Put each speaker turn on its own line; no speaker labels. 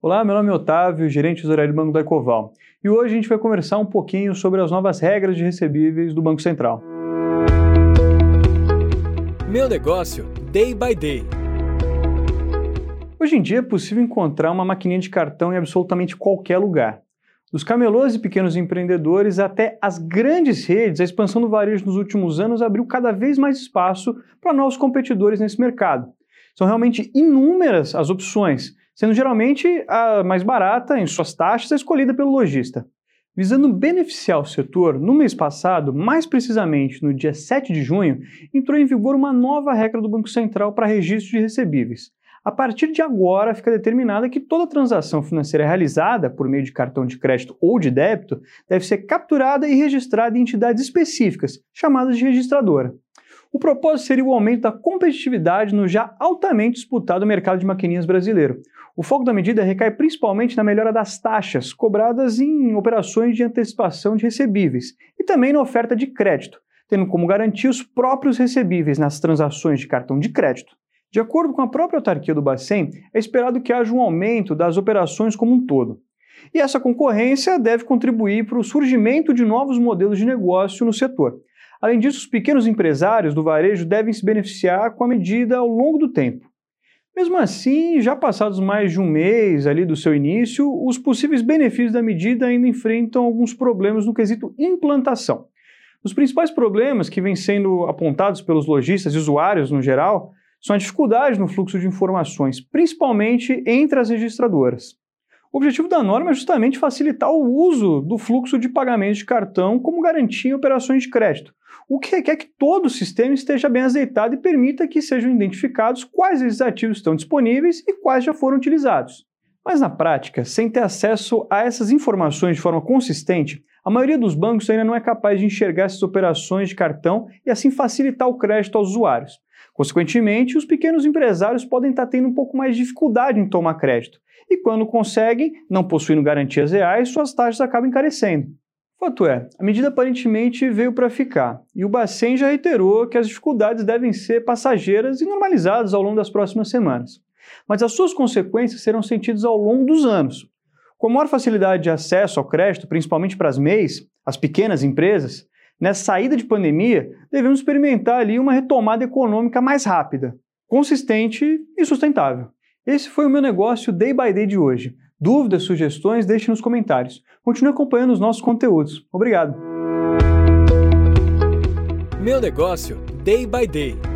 Olá, meu nome é Otávio, gerente tesouraria do Banco da Ecoval. E hoje a gente vai conversar um pouquinho sobre as novas regras de recebíveis do Banco Central.
Meu negócio, day by day.
Hoje em dia é possível encontrar uma maquininha de cartão em absolutamente qualquer lugar. Dos camelôs e pequenos empreendedores até as grandes redes, a expansão do varejo nos últimos anos abriu cada vez mais espaço para novos competidores nesse mercado. São realmente inúmeras as opções, sendo geralmente a mais barata em suas taxas escolhida pelo lojista. Visando beneficiar o setor, no mês passado, mais precisamente no dia 7 de junho, entrou em vigor uma nova regra do Banco Central para registro de recebíveis. A partir de agora, fica determinada que toda transação financeira realizada por meio de cartão de crédito ou de débito deve ser capturada e registrada em entidades específicas, chamadas de registradora. O propósito seria o aumento da competitividade no já altamente disputado mercado de maquininhas brasileiro. O foco da medida recai principalmente na melhora das taxas cobradas em operações de antecipação de recebíveis e também na oferta de crédito, tendo como garantia os próprios recebíveis nas transações de cartão de crédito. De acordo com a própria autarquia do Bacen, é esperado que haja um aumento das operações como um todo. E essa concorrência deve contribuir para o surgimento de novos modelos de negócio no setor. Além disso, os pequenos empresários do varejo devem se beneficiar com a medida ao longo do tempo. Mesmo assim, já passados mais de um mês ali do seu início, os possíveis benefícios da medida ainda enfrentam alguns problemas no quesito implantação. Os principais problemas que vêm sendo apontados pelos lojistas e usuários no geral são a dificuldade no fluxo de informações, principalmente entre as registradoras. O objetivo da norma é justamente facilitar o uso do fluxo de pagamentos de cartão como garantia em operações de crédito, o que requer que todo o sistema esteja bem azeitado e permita que sejam identificados quais esses ativos estão disponíveis e quais já foram utilizados. Mas na prática, sem ter acesso a essas informações de forma consistente, a maioria dos bancos ainda não é capaz de enxergar essas operações de cartão e assim facilitar o crédito aos usuários. Consequentemente, os pequenos empresários podem estar tendo um pouco mais de dificuldade em tomar crédito, e quando conseguem, não possuindo garantias reais, suas taxas acabam encarecendo. Fato é, a medida aparentemente veio para ficar, e o Bacen já reiterou que as dificuldades devem ser passageiras e normalizadas ao longo das próximas semanas. Mas as suas consequências serão sentidas ao longo dos anos. Com maior facilidade de acesso ao crédito, principalmente para as MEIs, as pequenas empresas, nessa saída de pandemia, devemos experimentar ali uma retomada econômica mais rápida, consistente e sustentável. Esse foi o meu negócio Day by Day de hoje. Dúvidas, sugestões, deixe nos comentários. Continue acompanhando os nossos conteúdos. Obrigado.
Meu negócio Day by Day.